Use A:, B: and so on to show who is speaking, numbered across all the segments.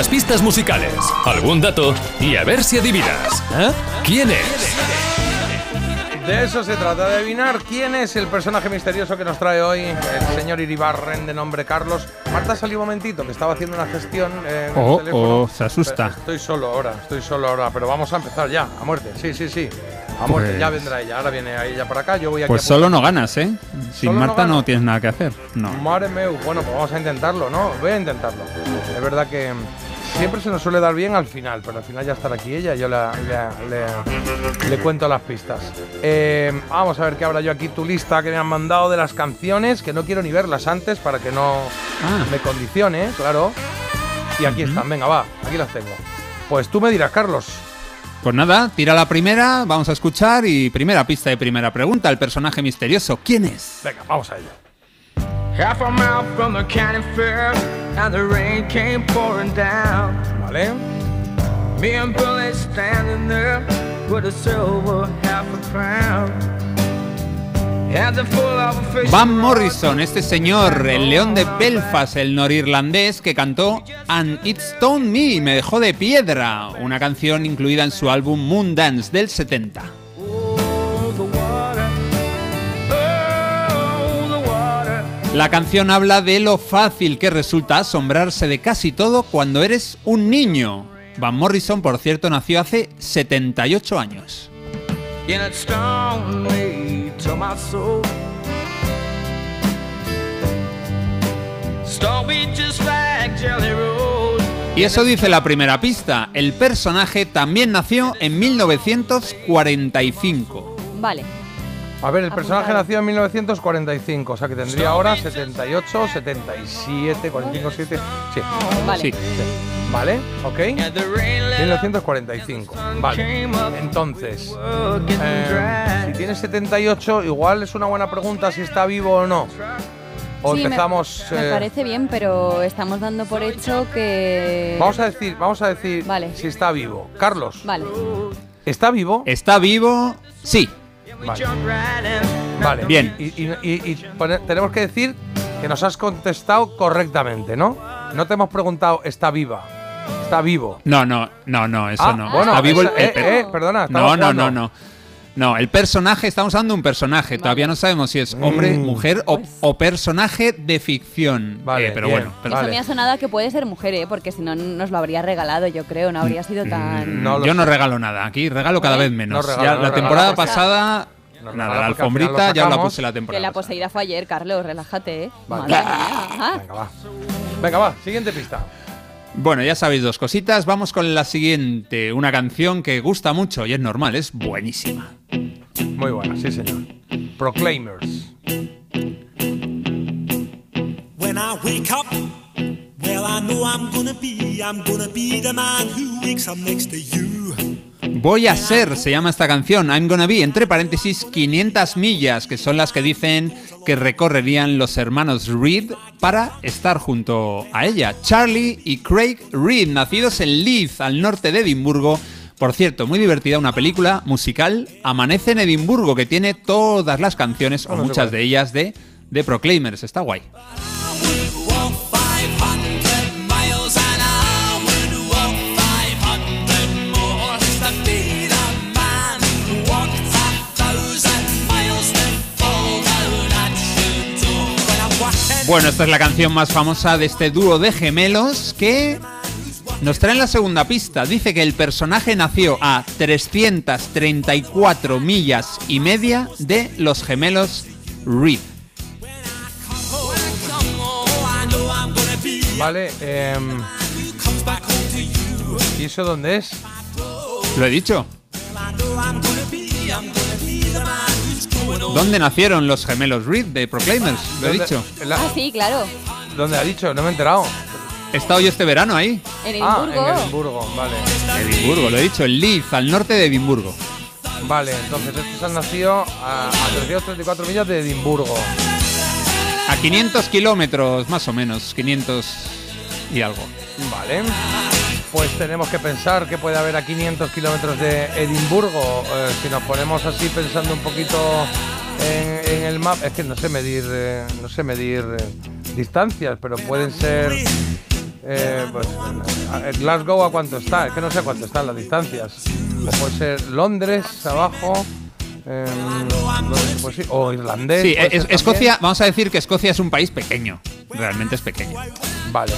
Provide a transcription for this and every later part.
A: algunas pistas musicales, algún dato y a ver si adivinas. ¿eh? ¿Quién es?
B: De eso se trata, de adivinar quién es el personaje misterioso que nos trae hoy el señor Iribarren de nombre Carlos. Marta salió un momentito, que estaba haciendo una gestión eh,
C: Oh,
B: el teléfono.
C: oh, se asusta.
B: Estoy solo ahora, estoy solo ahora, pero vamos a empezar ya, a muerte. Sí, sí, sí. A muerte,
C: Pues-
B: ya vendrá ella. Ahora viene ella para acá, yo voy aquí
C: Pues
B: a
C: solo no ganas, ¿eh? Sin
B: no
C: Marta
B: gano.
C: no tienes nada que hacer. No.
B: Madre meu, bueno, pues vamos a intentarlo, ¿no? Voy a intentarlo. Es verdad que siempre se nos suele dar bien al final, pero al final ya estará aquí ella, yo la- le, le- le cuento las pistas. Eh, vamos a ver qué habrá yo aquí, tu lista que me han mandado de las canciones, que no quiero ni verlas antes para que no
C: Ah.
B: me condicione, claro. Y aquí están, venga, va, aquí las tengo. Pues tú me dirás, Carlos.
C: Pues nada, tira la primera, vamos a escuchar y primera pista de primera pregunta, el personaje misterioso, ¿quién es?
B: Venga, vamos a ello.
D: Half a mile from the county fair, and the rain came pouring down.
B: ¿Vale?
D: Me and Billy standing there with a silver half a crown.
C: Van Morrison, este señor, el león de Belfast, el norirlandés que cantó And It Stoned Me, me dejó de piedra, una canción incluida en su álbum Moon Dance del 70. La canción habla de lo fácil que resulta asombrarse de casi todo cuando eres un niño. Van Morrison, por cierto, nació hace 78 años. Y eso dice la primera pista. El personaje también nació en 1945.
E: Vale.
B: A ver, el personaje nació en 1945, o sea que tendría ahora 78, 77, 45, 7. Sí,
E: Vale.
C: Sí.
B: ¿vale? ¿Ok?
D: And the rain let up.
B: 1945. Vale. Entonces, eh, si tiene 78, igual es una buena pregunta si está vivo o no. O
E: Sí, me-
B: empezamos.
E: Me,
B: eh,
E: parece bien, pero estamos dando por hecho que.
B: Vamos a decir, vamos a decir
E: Vale.
B: si está vivo. Carlos,
E: Vale.
B: ¿está vivo?
C: ¿Está vivo? Sí.
B: Vale.
C: Bien.
B: Y, y- y- y pone- tenemos que decir que nos has contestado correctamente, ¿no? No te hemos preguntado, ¿está viva? Está vivo.
C: No, no, no, no, eso
B: Ah,
C: no.
B: bueno,
C: Está vivo el-
B: esa-
C: el
B: eh,
C: per-
B: eh, perdona,
C: No, no,
B: jugando.
C: no, no. No, el personaje, estamos hablando de un personaje. Todavía no sabemos si es hombre,
B: Mm.
C: mujer o, o personaje de ficción.
B: Vale,
C: Eh, pero
B: bien.
C: bueno, pero-
E: Eso
B: Vale.
E: me ha sonado a que puede ser mujer, ¿eh? porque si no nos lo habría regalado, yo creo. No habría sido tan.
B: No
C: yo no regalo nada. Aquí regalo cada vez menos.
B: No regala,
C: Ya
B: no
C: la temporada pasada, nada, la alfombrita ya la puse la
E: Que
C: temporada.
E: la
C: pasada.
E: poseída fue ayer, Carlos, relájate, ¿eh?
B: Vale.
E: Madre mía.
B: Venga, va. Venga, va, siguiente pista.
C: Bueno, ya sabéis dos cositas. Vamos con la siguiente. Una canción que gusta mucho y es normal, es buenísima.
B: Muy buena, sí, señor. Proclaimers.
F: When I wake up, well, I know I'm gonna be, I'm gonna be the man who wakes up next to you.
C: Voy a ser, se llama esta canción, I'm Gonna Be, entre paréntesis, 500 millas, que son las que dicen que recorrerían los hermanos Reed para estar junto a ella. Charlie y Craig Reed, nacidos en Leith, al norte de Edimburgo. Por cierto, muy divertida una película musical, Amanece en Edimburgo, que tiene todas las canciones, o muchas de ellas, de, de Proclaimers. Está guay.
F: Walk 500 miles and I would walk 500 more just to be the man who walked a thousand miles to fall down at your door. When I'm walking
C: Bueno, esta es la canción más famosa de este dúo de gemelos que nos traen la segunda pista. Dice que el personaje nació a 334 millas y media de los gemelos Reed.
B: Vale, em, ¿y eso dónde es?
C: ¿Lo he dicho? ¿Dónde nacieron los gemelos Reed de Proclaimers? Lo he
B: ¿Dónde-
C: dicho.
E: Ah, sí, claro.
B: ¿Dónde ha dicho? No me he enterado.
C: He estado yo este verano ahí.
E: En
B: Ah,
E: Edimburgo.
B: en Edimburgo, vale.
C: Edimburgo, lo he dicho, en Leith, al norte de Edimburgo.
B: Vale, entonces estos han nacido a, a 334 millas de Edimburgo.
C: A 500 kilómetros, más o menos, 500 y algo.
B: Vale. Pues tenemos que pensar que puede haber a 500 kilómetros de Edimburgo. Eh, si nos ponemos así pensando un poquito en, en el mapa, es que no sé medir, eh, no sé medir eh, distancias, pero pueden ser Eh, pues, Glasgow a cuánto está, es que no sé cuánto están las distancias. O puede ser Londres abajo. eh, Londres, pues sí, o irlandés.
C: Sí, es-. Escocia, vamos a decir que Escocia es un país pequeño. Realmente es pequeño.
B: Vale.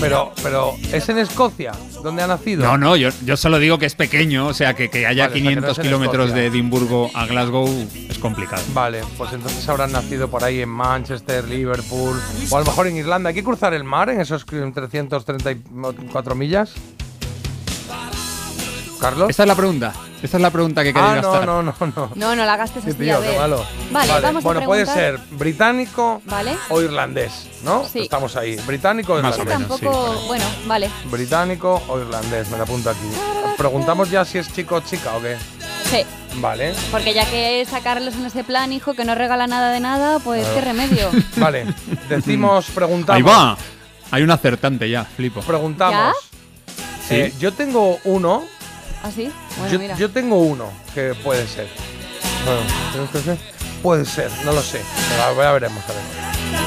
B: Pero, pero, ¿es en Escocia donde ha nacido?
C: No, no, yo, yo solo digo que es pequeño, o sea que, que haya
B: Vale, o sea, que no
C: 500
B: es en
C: kilómetros de Edimburgo a Glasgow es complicado.
B: Vale, pues entonces habrán nacido por ahí en Manchester, Liverpool, o a lo mejor en Irlanda. ¿Hay que cruzar el mar en esos 334 millas? ¿Carlos?
C: Esta es la pregunta. Esta es la pregunta que quería
B: ah, no,
C: gastar.
B: no, no, no.
E: No, no la gastes
B: Sí,
E: así,
B: tío,
E: a
B: qué
E: ver.
B: malo.
E: Vale, vamos
B: bueno,
E: a
B: puede ser británico
E: Vale.
B: o irlandés, ¿no?
E: Sí.
B: Estamos ahí. Británico o
C: Más o
B: irlandés.
C: menos.
E: Tampoco,
C: sí,
E: bueno, vale.
B: Británico o irlandés, me lo apunto aquí. Preguntamos ya si es chico o chica o qué.
E: Sí,
B: Vale.
E: porque ya que sacarlos en ese plan, hijo, que no regala nada de nada, pues qué remedio.
B: Vale. Decimos, preguntamos.
C: Ahí va. Hay un acertante ya, flipo.
B: Preguntamos.
C: ¿Ya?
B: Eh, yo tengo uno.
E: ¿Así? Bueno,
B: yo,
E: mira.
B: yo tengo uno que puede ser. Bueno, ¿tenemos que ser? Puede ser, no lo sé. Pero ya veremos, a ver.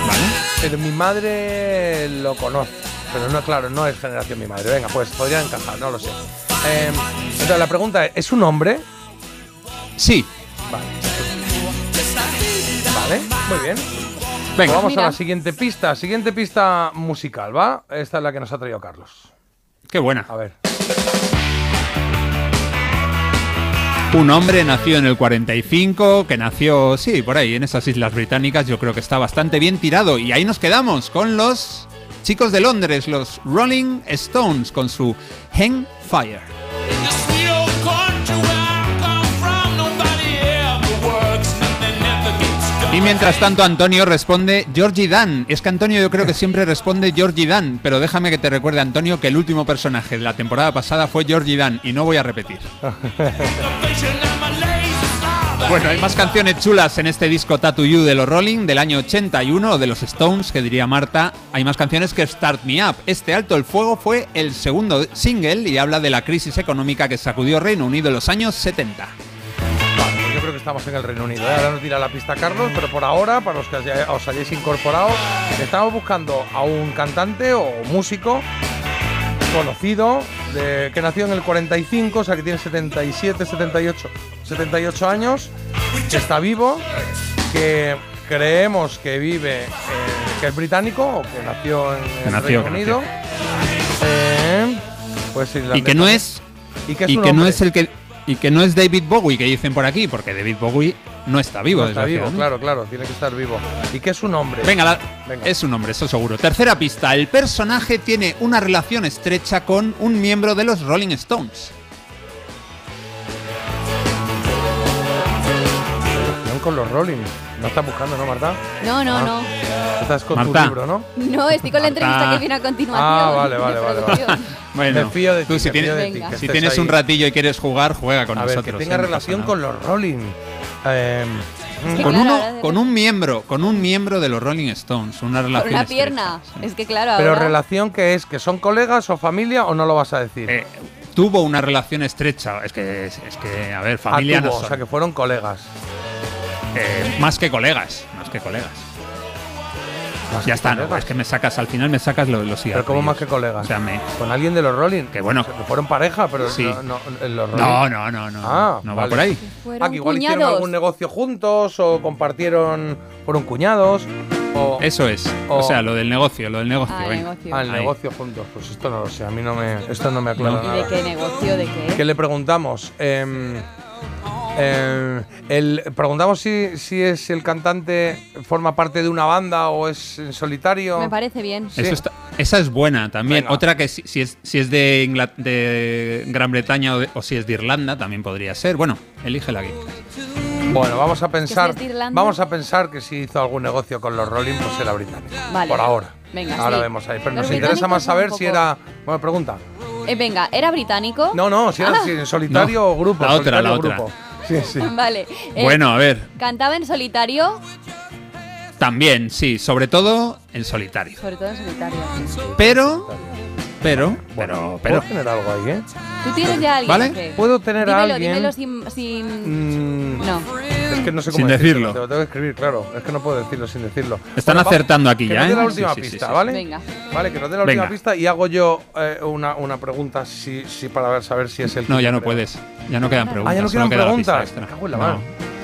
C: ¿Vale?
B: Pero mi madre lo conoce. Pero no, claro, no es generación mi madre. Venga, pues podría encajar, no lo sé. Eh, entonces la pregunta es, ¿es un hombre?
C: Sí.
B: Vale. Vale, muy bien.
C: Venga.
B: Vamos
E: Mira.
B: a la siguiente pista. Siguiente pista musical, ¿va? Esta es la que nos ha traído Carlos.
C: Qué buena.
B: A ver.
C: Un hombre nació en el 45, que nació, sí, por ahí, en esas islas británicas. Yo creo que está bastante bien tirado. Y ahí nos quedamos con los chicos de Londres, los Rolling Stones, con su Hang Fire. Y mientras tanto Antonio responde Georgie Dan. Es que Antonio yo creo que siempre responde Georgie Dan, pero déjame que te recuerde Antonio que el último personaje de la temporada pasada fue Georgie Dan y no voy a repetir. Bueno, hay más canciones chulas en este disco Tattoo You de los Rolling del año 81 o de los Stones, que diría Marta. Hay más canciones que Start Me Up. Este Alto el Fuego fue el segundo single y habla de la crisis económica que sacudió Reino Unido en los años 70.
B: Creo que estamos en el Reino Unido. ¿eh? Ahora nos dirá la pista Carlos, pero por ahora, para los que os hayáis incorporado, estamos buscando a un cantante o músico conocido de, que nació en el 45, o sea que tiene 77, 78, 78 años, que está vivo, que creemos que vive, eh, que es británico o que nació en el
C: nació,
B: Reino Unido. Eh, pues
C: Y que no es
B: y que es
C: y
B: un
C: que no es el que y que no es David Bowie que dicen por aquí, porque David Bowie no está vivo,
B: No está vivo, claro, claro, tiene que estar vivo. ¿Y qué es un hombre?
C: Venga, la-
B: Venga.
C: es un hombre, eso seguro. Tercera pista. El personaje tiene una relación estrecha con un miembro de los Rolling Stones.
B: Con los Rolling. No estás buscando, ¿no, Marta?
E: No, no,
B: Ah.
E: no.
B: Estás con
C: Marta.
B: tu libro, ¿no?
E: No, estoy con la entrevista que viene a continuación.
B: Ah, vale, vale, vale.
C: Bueno,
B: me fío de
C: tú
B: ti,
C: si
B: me
C: tienes,
B: fío de
E: Venga.
B: ti, que
C: si tienes un ratillo y quieres jugar, juega con
B: A ver,
C: nosotros.
B: que tenga
C: ¿eh?
B: Relación con los Rolling. Eh,
E: que
C: con
E: claro,
C: uno, con un miembro, con un miembro de los Rolling Stones, una relación
E: una
C: estrecha,
E: pierna.
C: sí.
E: Es que claro,
B: pero
E: ahora...
B: relación que es, que son colegas o familia o no lo vas a decir.
C: Eh, tuvo una relación estrecha, es que es, es que a ver,
B: Ah,
C: familia
B: tuvo,
C: no
B: o sea que fueron colegas.
C: Eh, más que colegas, más que colegas.
B: Más
C: Ya
B: que
C: está, no, es que me sacas, al final me sacas lo- los
B: Pero como más que colegas.
C: O sea, me,
B: Con alguien de los Rolling.
C: Que bueno.
B: Que fueron pareja, pero
C: Sí.
B: no, no, los Rolling.
C: no, no, no, no,
B: Ah,
C: no va por ahí.
E: Fueron
B: Ah, que igual hicieron
E: cuñados.
B: algún negocio juntos o compartieron, fueron cuñados o
C: Eso es,
B: O-
C: o sea, lo del negocio, lo del negocio.
E: Ah,
C: venga.
E: negocio.
C: Ahí.
B: negocio juntos. Pues esto no lo sé, a mí no me, esto no me aclara
C: No.
E: ¿Y
B: nada.
E: de qué negocio? ¿De qué?
B: ¿Qué le preguntamos? Em, em, el, preguntamos si, si es el cantante forma parte de una banda o es en solitario.
E: Me parece bien.
B: Sí.
C: Eso está- esa es buena también.
B: Venga.
C: Otra que si, si es, si es de, de Gran Bretaña o, de- o si es de Irlanda también podría ser. Bueno, elige la que.
B: Bueno, vamos a pensar.
E: Irlanda?
B: Vamos a pensar que si hizo algún negocio con los Rolling, pues era británico.
E: Vale.
B: Por ahora.
E: Venga,
B: Ahora
E: sí.
B: vemos ahí. Pero
E: Los
B: nos interesa más saber si era. Bueno, pregunta.
E: Eh, venga, ¿era británico?
B: No, no, si era
E: Ah.
B: si en solitario
C: No,
B: o grupo.
C: la otra, la otra.
B: grupo. Sí, sí.
E: Vale. Eh,
C: Bueno, a ver,
E: ¿Cantaba en solitario?
C: también, sí, sobre todo en solitario.
E: Sobre todo en solitario.
C: Pero pero, pero, pero.
B: Puedo tener algo ahí, ¿eh?
E: Tú tienes ya a alguien.
C: ¿Vale?
B: Puedo tener a
E: dímelo,
B: alguien.
E: dímelo sin. sin-
B: Mm,
E: No.
B: Es que no sé
C: Sin
B: cómo
C: decirlo.
B: Te lo tengo que escribir, claro. Es que no puedo decirlo sin decirlo.
C: Están
B: va-
C: acertando aquí
B: que
C: ya,
B: nos dé
C: ¿eh?
B: la
C: Sí,
B: última
C: sí, sí,
B: pista,
C: sí,
B: ¿vale?
E: Venga.
B: Vale, que nos dé la última
C: Venga.
B: pista y hago yo eh, una, una pregunta si, si para ver, saber si es el
C: No,
B: que
C: ya no puedes. Ya no quedan preguntas.
B: Ah, ya no quedan
C: queda la pista
B: preguntas.
C: extra.
B: Me cago en la
C: No.
B: mano.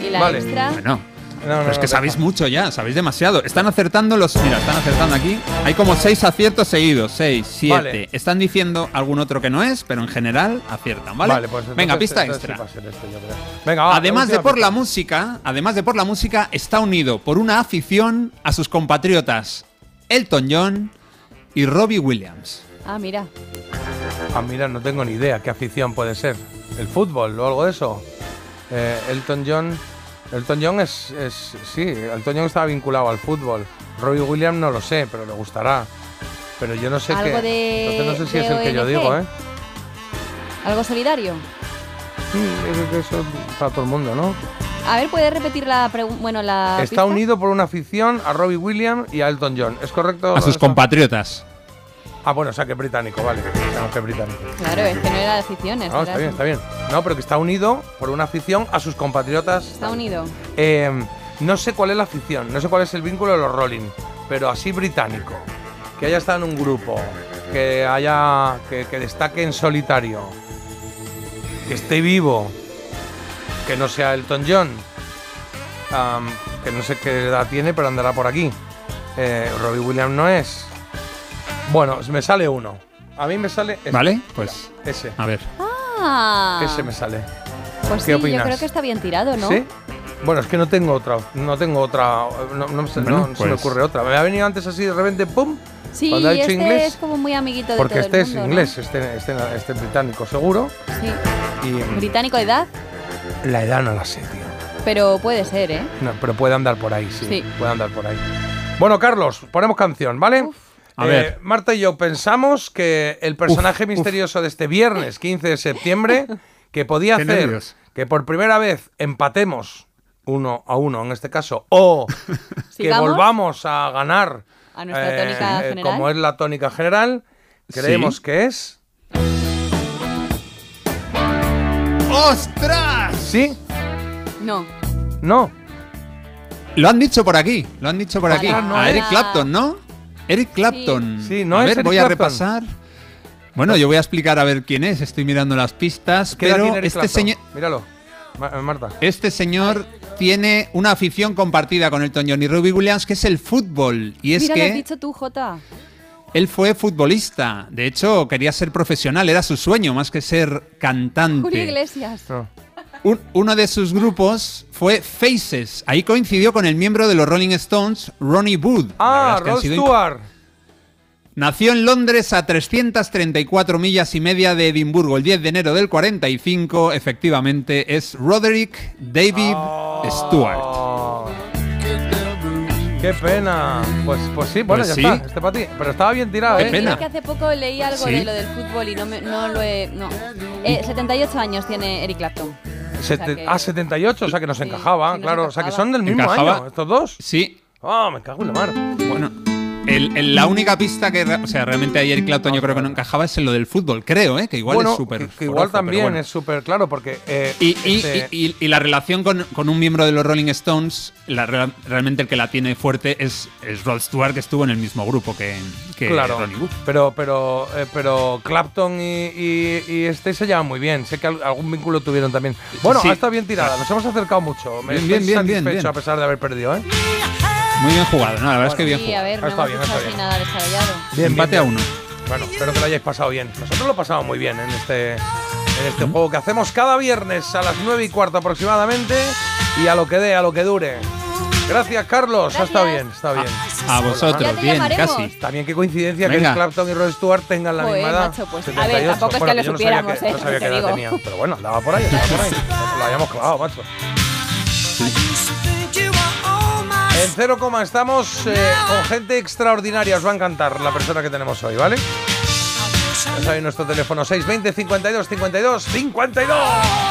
E: Y la
B: Vale.
E: extra.
C: Bueno,
B: No, no,
C: pero es
B: no,
C: que
B: deja.
C: sabéis mucho ya, sabéis demasiado. Están acertando los. Mira, están acertando aquí. Hay como seis aciertos seguidos. Seis, siete.
B: Vale.
C: Están diciendo algún otro que no es, pero en general aciertan, ¿vale?
B: pues entonces-
C: Venga, pista extra.
B: este. Venga, va,
C: Además de por la música, además de por la música, está unido por una afición a sus compatriotas Elton John y Robbie Williams.
E: Ah, mira.
B: Ah, mira, no tengo ni idea qué afición puede ser. ¿El fútbol o algo de eso? Eh, Elton John. Elton John es, es. Sí, Elton John estaba vinculado al fútbol. Robbie Williams no lo sé, pero le gustará. Pero yo no sé
E: Algo
B: qué.
E: de-
B: Entonces no sé si es el que yo digo, ¿eh?
E: ¿Algo solidario?
B: Sí, yo creo que eso es para todo el mundo, ¿no?
E: A ver, ¿puedes repetir la pregunta? Bueno, la.
B: Está
E: pista?
B: unido por una afición a Robbie Williams y a Elton John. ¿Es correcto?
C: A sus
B: eso?
C: compatriotas.
B: Ah, bueno, o sea que es británico, vale. Sabemos que es británico.
E: Claro, es que no era de aficiones.
B: No, está bien, está bien. No, pero que está unido por una afición a sus compatriotas.
E: Está unido.
B: Eh, no sé cuál es la afición, no sé cuál es el vínculo de los Rolling, pero así británico. Que haya estado en un grupo, que haya. que, que destaque en solitario, que esté vivo, que no sea Elton John, que no sé qué edad tiene, pero andará por aquí. Eh, Robbie Williams no es. Bueno, me sale uno. A mí me sale. este.
C: ¿Vale? Pues,
B: Ese.
C: a ver.
E: Ah.
B: Ese me sale.
E: Pues
B: ¿Qué
E: sí,
B: opinas?
E: yo creo que está bien tirado, ¿no?
B: ¿Sí? Bueno, es que no tengo otra, no tengo otra, no, no se-
C: Bueno,
B: no se me
C: pues-
B: ocurre otra. Me ha venido antes así de repente, ¡pum!
E: Sí,
B: Cuando ha dicho
E: este
B: inglés,
E: es como muy amiguito de
B: Porque
E: todo
B: este
E: el
B: es
E: mundo, ¿no?
B: inglés, este, este, este británico seguro.
E: Sí.
B: Y
E: Británico de edad,
B: la edad no la sé, tío.
E: pero puede ser, ¿eh?
B: No, pero puede andar por ahí, sí,
E: Sí.
B: Puede andar por ahí. Bueno, Carlos, ponemos canción, ¿vale?
C: A
B: Eh,
C: ver.
B: Marta y yo pensamos que el personaje
C: uf.
B: misterioso de este viernes 15 de septiembre, que podía
C: Qué
B: hacer
C: nervios.
B: que por primera vez empatemos uno a uno en este caso, o que volvamos a ganar
E: A nuestra tónica
B: eh,
E: general.
B: como es la tónica general, creemos
C: Sí.
B: que es.
C: ¡Ostras!
B: ¿Sí?
E: No.
B: ¿No?
C: Lo han dicho por aquí, lo han dicho por aquí. A Eric
E: era-
C: Clapton, ¿no? Eric Clapton.
B: Sí, no
C: a
B: es
C: ver,
B: Eric
C: voy a repasar. Bueno, yo voy a explicar a ver quién es. Estoy mirando las pistas,
B: ¿Qué edad
C: pero
B: tiene Eric
C: este señor,
B: Míralo, Ma- eh, Marta.
C: este señor tiene una afición compartida con Elton John y Robbie Williams, que es el fútbol. Y es
E: Mira, lo has
C: que
E: dicho tú, Jota.
C: él fue futbolista. De hecho, quería ser profesional, era su sueño, más que ser cantante.
E: Julio Iglesias.
B: No.
C: Un- uno de sus grupos fue Faces. Ahí coincidió con el miembro de los Rolling Stones, Ronnie Wood.
B: Ah,
C: es que
B: Rod Stewart.
C: Nació en Londres a 334 millas y media de Edimburgo el 10 de enero del 45. Efectivamente, es Roderick David Stewart.
B: Oh, ¡Qué pena! Pues, pues sí, bueno,
C: Pues
B: ya
C: sí.
B: está, este para ti. Pero estaba bien tirado,
C: Qué
B: ¿eh?
C: Pena.
E: que hace poco leí algo
C: Sí.
E: de lo del fútbol y no, me- no lo he... No. Eh, 78 años tiene Eric Clapton.
B: Sete-
E: o sea que-
B: Ah, 78, o sea que nos
E: Sí,
B: encajaba,
E: sí, nos
B: claro. O sea que
E: encajaba.
B: son del mismo
C: Encajaba.
B: año, estos dos.
C: Sí,
B: Ah, me cago en la mar.
C: bueno. El- el- la única pista que, o sea, realmente Eric Clapton yo creo que no encajaba es en lo del fútbol, creo, ¿eh? que igual
B: bueno,
C: es súper.
B: que, que igual también
C: bueno.
B: es súper claro, porque. eh,
C: Y, y-
B: este-
C: y- y- la relación con, con un miembro de los Rolling Stones, la real- realmente el que la tiene fuerte es, es Rod Stewart, que estuvo en el mismo grupo que, que
B: claro,
C: Ronnie Wood.
B: pero pero eh, pero Clapton y, este se llevan muy bien. Sé que al- algún vínculo tuvieron también. Bueno,
C: Sí.
B: ha estado bien tirada. Nos hemos acercado mucho. Me
C: Bien,
B: estoy
C: bien, bien, bien,
B: satisfecho
C: bien.
B: a pesar de haber perdido, ¿eh?
C: Muy bien jugado, no, la verdad es que bien
E: Sí, a
C: jugado.
E: ver, no
B: Está
E: hemos
B: bien, está bien.
E: nada.
B: Bien,
C: Empate
B: bien,
C: a uno.
B: Bueno, espero que lo hayáis pasado bien. Nosotros lo pasamos muy bien en este, en este juego que hacemos cada viernes a las 9 y cuarto aproximadamente y a lo que dé, a lo que dure. Gracias, Carlos.
E: Gracias.
B: bien, está bien.
C: A vosotros,
E: Ya te
C: bien,
E: llamaremos.
C: casi.
B: También qué coincidencia que
C: Venga.
B: Eric Clapton y Rod Stewart tengan la
E: Joder,
B: misma edad.
E: macho, pues, a ver,
B: 78.
E: tampoco es que
B: Bueno,
E: lo
B: no
E: supiéramos,
B: que-
E: ¿eh?
B: No sabía qué edad
E: digo.
B: tenían, pero bueno, andaba por ahí, andaba por ahí. Lo habíamos clavado, macho. En cero coma estamos eh, con gente extraordinaria. Os va a encantar la persona que tenemos hoy, ¿vale? Ya sabéis nuestro teléfono 620 52 52 52.